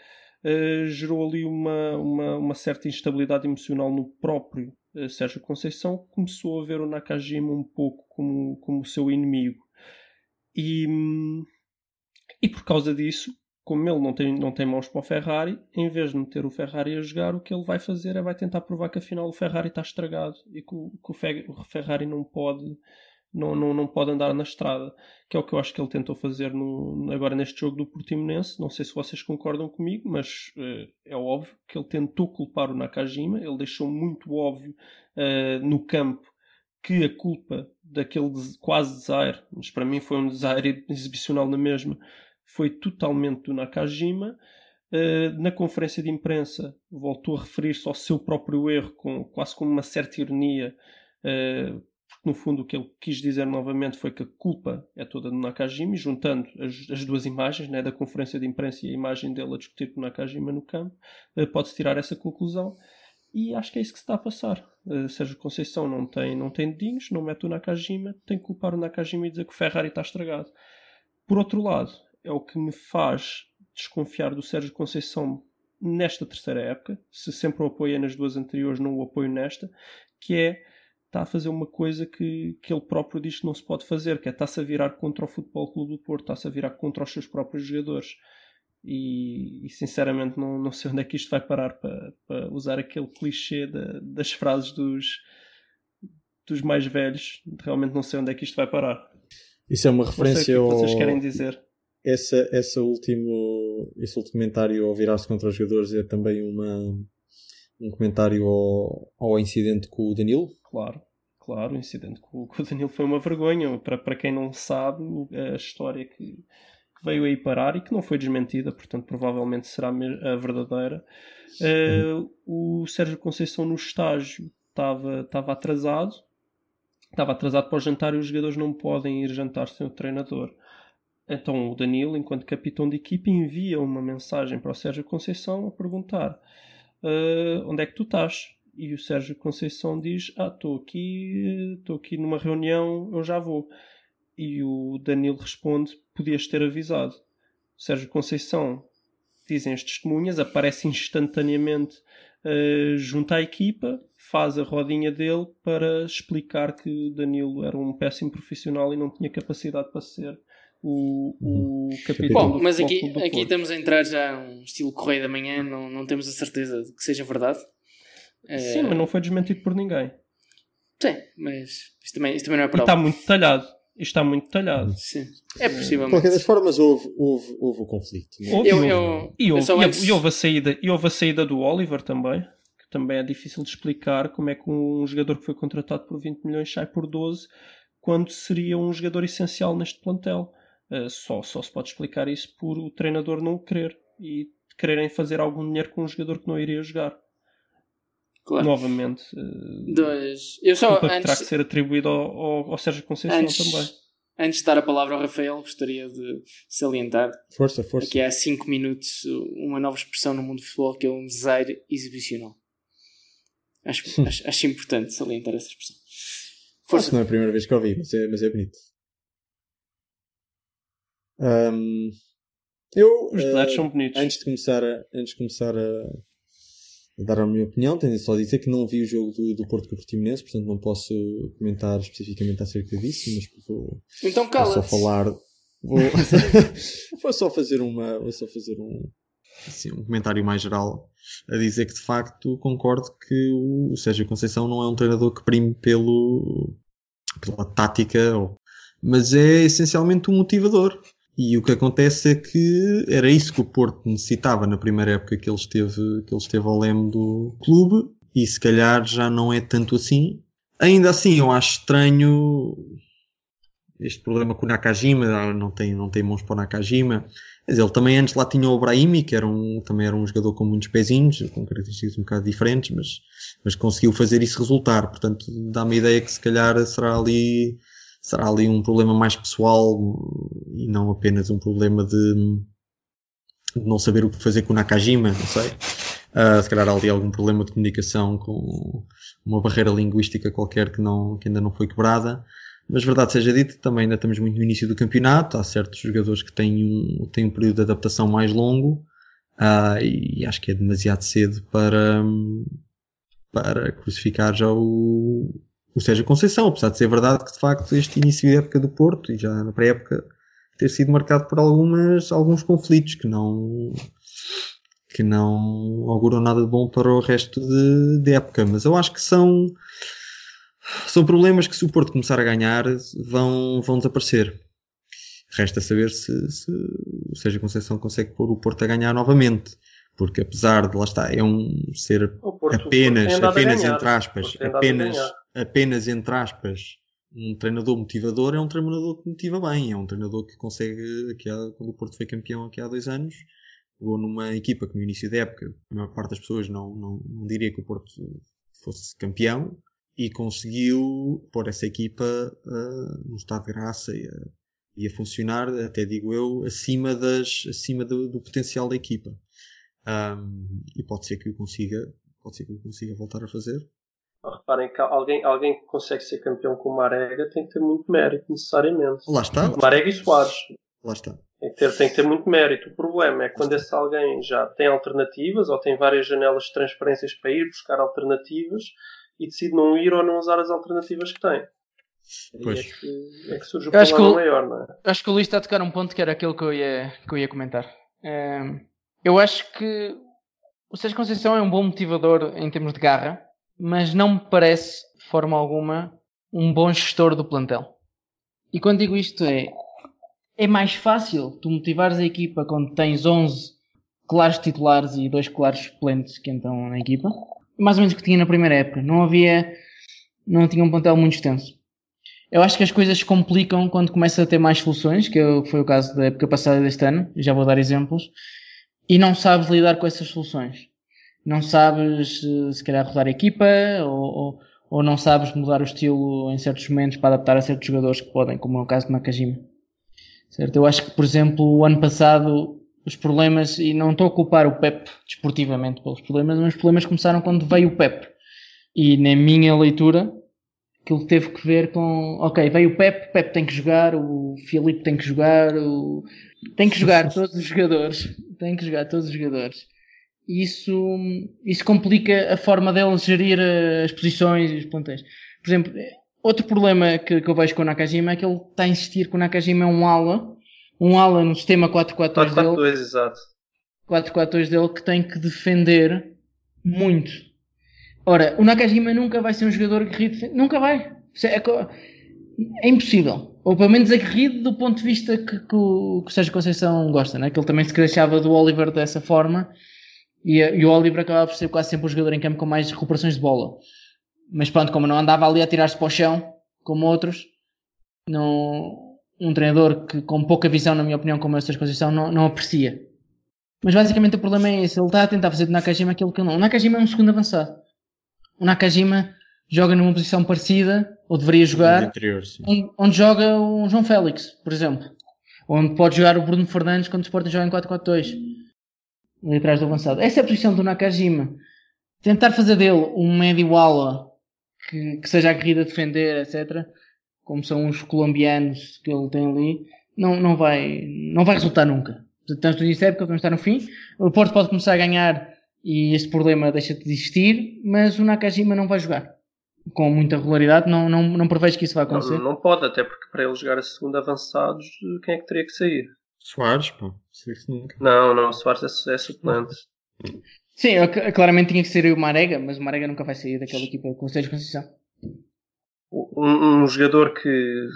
uh, gerou ali uma, uma, uma, certa instabilidade emocional no próprio uh, Sérgio Conceição, começou a ver o Nakajima um pouco como, como seu inimigo. E, e por causa disso, como ele não tem, não tem mãos para o Ferrari, em vez de meter o Ferrari a jogar, o que ele vai fazer é vai tentar provar que afinal o Ferrari está estragado e que o, que o, Fe, o Ferrari não pode, não, não, não pode andar na estrada, que é o que eu acho que ele tentou fazer no, agora neste jogo do Portimonense. Não sei se vocês concordam comigo, mas uh, é óbvio que ele tentou culpar o Nakajima, ele deixou muito óbvio uh, no campo que a culpa daquele quase desaire, mas para mim foi um desaire exibicional na mesma, foi totalmente do Nakajima. Uh, na conferência de imprensa voltou a referir-se ao seu próprio erro, com, quase com uma certa ironia, uh, porque no fundo o que ele quis dizer novamente foi que a culpa é toda do Nakajima, juntando as, as duas imagens, né, da conferência de imprensa e a imagem dele a discutir com o Nakajima no campo, uh, pode-se tirar essa conclusão. E acho que é isso que se está a passar. Uh, Sérgio Conceição não tem, não tem dedinhos, não mete o Nakajima, tem que culpar o Nakajima e dizer que o Ferrari está estragado. Por outro lado, é o que me faz desconfiar do Sérgio Conceição nesta terceira época. Se sempre o apoiei nas duas anteriores, não o apoio nesta, que é está a fazer uma coisa que, que ele próprio diz que não se pode fazer, que é está-se a virar contra o Futebol Clube do Porto, está-se a virar contra os seus próprios jogadores. E, e, sinceramente não, não sei onde é que isto vai parar para, para usar aquele clichê de, das frases dos, dos mais velhos. Realmente não sei onde é que isto vai parar. Isso é uma referência ao... que vocês querem dizer. Essa, essa último, esse último comentário ao virar-se contra os jogadores é também uma, um comentário ao, ao incidente com o Danilo? Claro, claro, o incidente com, com o Danilo foi uma vergonha. Para, para quem não sabe, a história que, que, veio aí parar e que não foi desmentida, portanto, provavelmente será a verdadeira. Uh, o Sérgio Conceição no estágio estava, estava atrasado, estava atrasado para o jantar e os jogadores não podem ir jantar sem o treinador. Então o Danilo, enquanto capitão de equipe, envia uma mensagem para o Sérgio Conceição a perguntar uh, onde é que tu estás? E o Sérgio Conceição diz: Ah, estou aqui, estou aqui numa reunião, eu já vou. E o Danilo responde: Podias ter avisado. O Sérgio Conceição, dizem as testemunhas, aparece instantaneamente uh, junto à equipa, faz a rodinha dele para explicar que Danilo era um péssimo profissional e não tinha capacidade para ser o, o capitão. Bom, mas aqui, aqui estamos a entrar já um estilo Correio da Manhã, não, não temos a certeza de que seja verdade. Sim, é... mas não foi desmentido por ninguém. Sim, mas isto também, isto também não é prova. E está muito detalhado. Isto está muito detalhado. Sim, é possivelmente. De qualquer das formas, houve, houve, houve o conflito. Houve, eu, houve. Eu, e, houve, eu e, antes... e, houve a saída, e houve a saída do Oliver também, que também é difícil de explicar como é que um jogador que foi contratado por 20 milhões sai por 12 quando seria um jogador essencial neste plantel. Uh, só, só se pode explicar isso por o treinador não o querer e quererem fazer algum dinheiro com um jogador que não iria jogar. Claro. Novamente, uh, Dois. Eu só, que antes, terá que ser atribuído ao, ao, ao Sérgio Conceição antes, também. Antes de dar a palavra ao Rafael, gostaria de salientar Força, força. aqui há 5 minutos uma nova expressão no mundo do futebol que é um desaire exibicional. Acho, acho, acho importante salientar essa expressão. Força. Não é a primeira vez que ouvi, mas é, mas é bonito. Um, eu, Os desaires uh, são bonitos. Antes de começar a, antes de começar a, a dar a minha opinião, tenho só a dizer que não vi o jogo do, do Porto com o Portimonense, portanto não posso comentar especificamente acerca disso, mas vou, Então vou só falar. Vou, vou só fazer uma. Vou só fazer um, assim, um comentário mais geral a dizer que de facto concordo que o Sérgio Conceição não é um treinador que prime pelo, pela tática, ou- mas é essencialmente um motivador. E o que acontece é que era isso que o Porto necessitava na primeira época que ele esteve, que ele esteve ao leme do clube, e se calhar já não é tanto assim. Ainda assim, eu acho estranho este problema com o Nakajima, ah, não tem, não tem mãos para o Nakajima. Mas ele também antes lá tinha o Brahimi, que era um, também era um jogador com muitos pezinhos, com características um bocado diferentes, mas, mas conseguiu fazer isso resultar. Portanto, dá-me a ideia que se calhar será ali, será ali um problema mais pessoal e não apenas um problema de, de não saber o que fazer com o Nakajima, não sei. Ah, se calhar há ali algum problema de comunicação com uma barreira linguística qualquer que, não, que ainda não foi quebrada. Mas verdade seja dito, também ainda estamos muito no início do campeonato. Há certos jogadores que têm um, têm um período de adaptação mais longo ah, e acho que é demasiado cedo para, para crucificar já o, o Sérgio Conceição. Apesar de ser verdade que de facto este início de época do Porto e já na pré-época ter sido marcado por algumas, alguns conflitos que não, que não auguram nada de bom para o resto de, de época. Mas eu acho que são são problemas que se o Porto começar a ganhar vão, vão desaparecer. Resta saber se, se o Sérgio Conceição consegue pôr o Porto a ganhar novamente. Porque apesar de lá está, é um ser Porto- apenas, apenas ganhar. entre aspas, apenas, apenas entre aspas, um treinador motivador é um treinador que motiva bem, é um treinador que consegue, que há- quando o Porto foi campeão aqui há dois anos, ou numa equipa que no início da época, a maior parte das pessoas não, não, não diria que o Porto fosse campeão, e conseguiu pôr essa equipa ah, num estado de graça e a, e a funcionar, até digo eu, acima, das, acima do, do potencial da equipa. Ahm, e pode ser que o consiga, pode ser que o consiga voltar a fazer. Reparem que alguém, alguém que consegue ser campeão com o Marega tem que ter muito mérito, necessariamente. Lá está. Marega e Soares. Lá está. Tem que, ter, tem que ter muito mérito. O problema é quando esse alguém já tem alternativas ou tem várias janelas de transferências para ir buscar alternativas e decide não ir ou não usar as alternativas que tem. Pois. É que, é que surge o Eu acho que problema o- maior, não é? Acho que o Luís está a tocar um ponto que era aquele que eu ia, que eu ia comentar. Eu acho que o Sérgio Conceição é um bom motivador em termos de garra, mas não me parece, de forma alguma, um bom gestor do plantel. E quando digo isto é, é mais fácil tu motivares a equipa quando tens 11 claros titulares e dois claros suplentes que entram na equipa. Mais ou menos o que tinha na primeira época. Não havia, não tinha um plantel muito extenso. Eu acho que as coisas se complicam quando começa a ter mais soluções, que eu- foi o caso da época passada deste ano, já vou dar exemplos, e não sabes lidar com essas soluções. Não sabes, eh, se calhar, rodar a equipa, ou, ou, ou não sabes mudar o estilo em certos momentos para adaptar a certos jogadores que podem, como é o caso de Nakajima. Certo? Eu acho que, por exemplo, o ano passado, os problemas, e não estou a culpar o Pep desportivamente pelos problemas, mas os problemas começaram quando veio o Pep. E na minha leitura, aquilo teve que ver com, ok, veio o Pep, o Pep tem que jogar, o Filipe tem que jogar, o... tem que jogar todos os jogadores, tem que jogar todos os jogadores. E isso, isso complica a forma deles gerir eh, as posições e os plantéis. Por exemplo, outro problema que, que eu vejo com o Nakajima é que ele está a insistir que o Nakajima é um ala, um ala no sistema 4-4-2 dele, 4-4-2, exato. 4-4-2 dele que tem que defender muito. Ora, o Nakajima nunca vai ser um jogador aguerrido. Nunca vai. É, é impossível. Ou pelo menos aguerrido do ponto de vista que, que o, que o Sérgio Conceição gosta, né? que ele também se queixava do Oliver dessa forma. E, e o Oliver acabava por ser quase sempre o jogador em campo com mais recuperações de bola. Mas pronto, como não andava ali a tirar-se para o chão, como outros, não, um treinador que com pouca visão, na minha opinião, como é o Sérgio Conceição, não, não aprecia. Mas basicamente o problema é esse. Ele está a tentar fazer do Nakajima aquilo que não. O Nakajima é um segundo avançado. O Nakajima joga numa posição parecida, ou deveria jogar, Interior, onde, onde joga o João Félix, por exemplo. Onde pode jogar o Bruno Fernandes quando o Sporting joga em 4-4-2. Ali atrás do avançado. Essa é a posição do Nakajima. Tentar fazer dele um médio ala que, que seja aguerrido a defender, etc. Como são os colombianos que ele tem ali, não, não, vai, não vai resultar nunca. Estamos no início da época, vamos estar no fim. O Porto pode começar a ganhar e este problema deixa de existir, mas o Nakajima não vai jogar com muita regularidade. Não, não, não prevejo que isso vai acontecer. Não, não pode, até porque para ele jogar a segunda avançados, quem é que teria que sair? Soares, pô. Não, não, Soares é, é suplente. Sim, eu, claramente tinha que ser o Marega, mas o Marega nunca vai sair daquela equipa com o Sérgio Conceição. Um, um jogador que,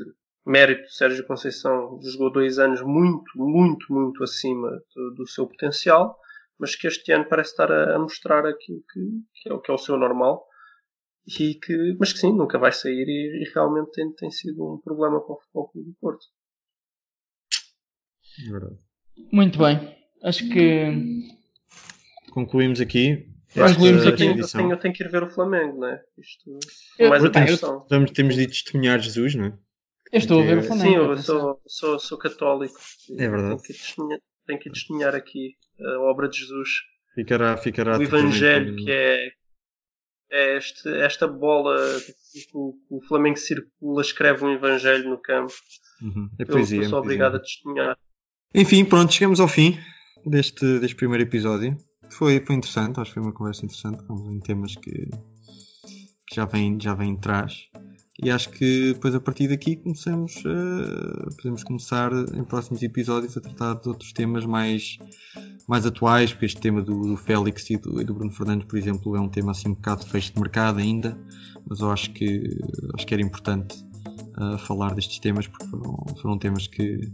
mérito, Sérgio Conceição jogou dois anos muito, muito, muito acima do, do seu potencial, mas que este ano parece estar a, a mostrar aquilo que, que, é, que é o seu normal. E que, mas que sim, nunca vai sair e, e realmente tem, tem sido um problema para o Futebol Clube do Porto. Verdade. Muito bem. Acho que concluímos aqui. Concluímos aqui. Eu tenho, eu tenho, que ir ver o Flamengo, não é? Isto eu, mais eu, temos de testemunhar Jesus, não é? Eu estou a ver o Flamengo. Sim, eu sou, sou, sou católico. É verdade. Tenho que testemunhar, tenho que testemunhar aqui a obra de Jesus. Ficará, ficará o Evangelho, que é, é este, esta bola que o, o, Flamengo circula, escreve um Evangelho no campo. Uhum. É poesia. Eu sou é obrigado a testemunhar. Enfim, pronto, chegamos ao fim deste, deste primeiro episódio. Foi, foi interessante, acho que foi uma conversa interessante, com em temas que, que já vêm já vem atrás. E acho que depois a partir daqui começamos a, podemos começar em próximos episódios a tratar de outros temas mais, mais atuais, porque este tema do, do Félix e do, e do, Bruno Fernandes, por exemplo, é um tema assim um bocado fecho de mercado ainda, mas eu acho que, acho que era importante uh, falar destes temas porque foram, foram temas que,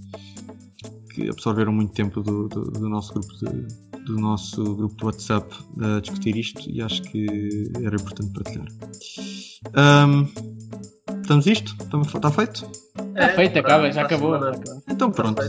que absorveram muito tempo do, do, do nosso grupo de, do nosso grupo de WhatsApp a discutir isto e acho que era importante partilhar. Um, estamos isto? Está feito? Está feito, acaba, já acabou. Então pronto.